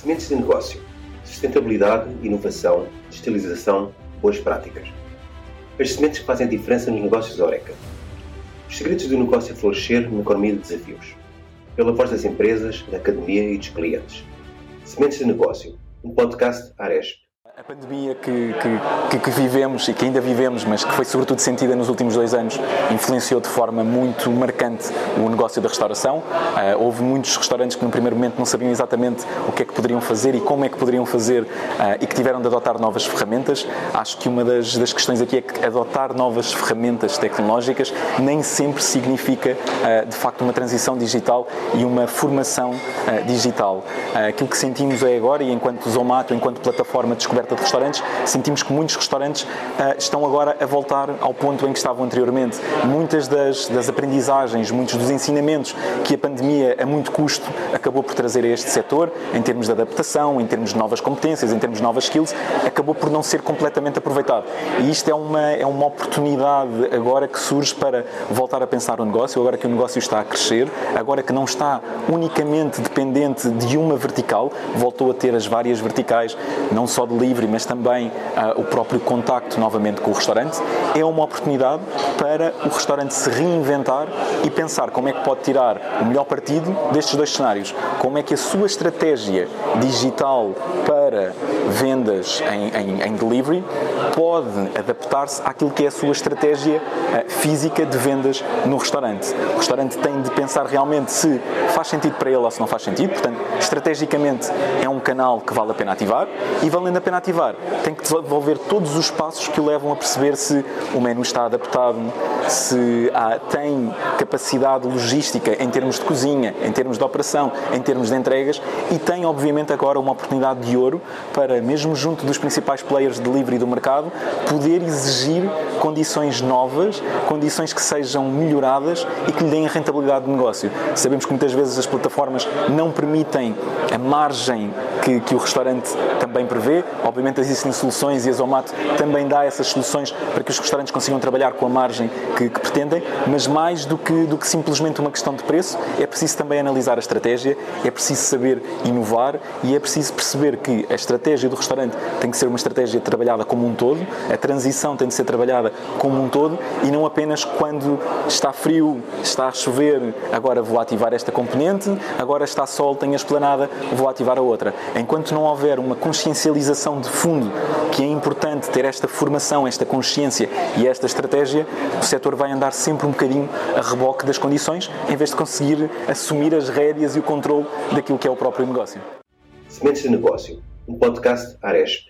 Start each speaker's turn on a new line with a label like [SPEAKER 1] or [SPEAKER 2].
[SPEAKER 1] Sementes de negócio, sustentabilidade, inovação, digitalização, boas práticas. As sementes que fazem diferença nos negócios Oreca. Os segredos do negócio a florescer numa economia de desafios. Pela voz das empresas, da academia e dos clientes. Sementes de negócio, um podcast Aresp.
[SPEAKER 2] A pandemia que, que, que, vivemos e que ainda vivemos, mas que foi sobretudo sentida nos últimos dois anos, influenciou de forma muito marcante o negócio da restauração. Uh, houve muitos restaurantes que no primeiro momento não sabiam exatamente o que é que poderiam fazer e como é que poderiam fazer uh, e que tiveram de adotar novas ferramentas. Acho que uma das, das, questões aqui é que adotar novas ferramentas tecnológicas nem sempre significa uh, de facto uma transição digital e uma formação digital. aquilo que sentimos é agora, e enquanto Zomato, enquanto plataforma de descoberta de restaurantes, sentimos que muitos restaurantes uh, estão agora a voltar ao ponto em que estavam anteriormente. Muitas das, das aprendizagens, muitos dos ensinamentos que a pandemia, a muito custo, acabou por trazer a este setor, em termos de adaptação, em termos de novas competências, em termos de novas skills, acabou por não ser completamente aproveitado. E isto é uma, é uma oportunidade agora que surge para voltar a pensar o negócio, agora que o negócio está a crescer, agora que não está unicamente dependente de uma vertical, voltou a ter as várias verticais, não só de livre, mas também uh, o próprio contacto novamente com o restaurante, é uma oportunidade para o restaurante se reinventar e pensar como é que pode tirar o melhor partido destes dois cenários. Como é que a sua estratégia digital para vendas em, em, em delivery pode adaptar-se àquilo que é a sua estratégia uh, física de vendas no restaurante. O restaurante tem de pensar realmente se faz sentido para ele ou se não faz sentido, portanto, estrategicamente é um canal que vale a pena ativar e valendo a pena ativar, tem que desenvolver todos os passos que o levam a perceber se o menu está adaptado, se tem capacidade logística em termos de cozinha, em termos de operação, em termos de entregas e tem, obviamente, agora uma oportunidade de ouro para, mesmo junto dos principais players de delivery do mercado, poder exigir condições novas, condições que sejam melhoradas e que lhe deem rentabilidade de negócio. Sabemos que muitas vezes as plataformas não permitem a margem que, que o restaurante também prevê. Obviamente existem soluções e a Zomato também dá essas soluções para que os restaurantes consigam trabalhar com a margem que, que pretendem, mas mais do que, do que simplesmente uma questão de preço, é preciso também analisar a estratégia, é preciso saber inovar e é preciso perceber que a estratégia do restaurante tem que ser uma estratégia trabalhada como um todo, a transição tem de ser trabalhada como um todo e não apenas quando está frio, está a chover, agora vou ativar esta componente, agora está sol, tenho a esplanada, vou ativar a outra. Enquanto não houver uma consciencialização de fundo que é importante ter esta formação, esta consciência e esta estratégia, o setor vai andar sempre um bocadinho a reboque das condições, em vez de conseguir assumir as rédeas e o controle daquilo que é o próprio negócio.
[SPEAKER 1] Sementes de Negócio, um podcast Aresp.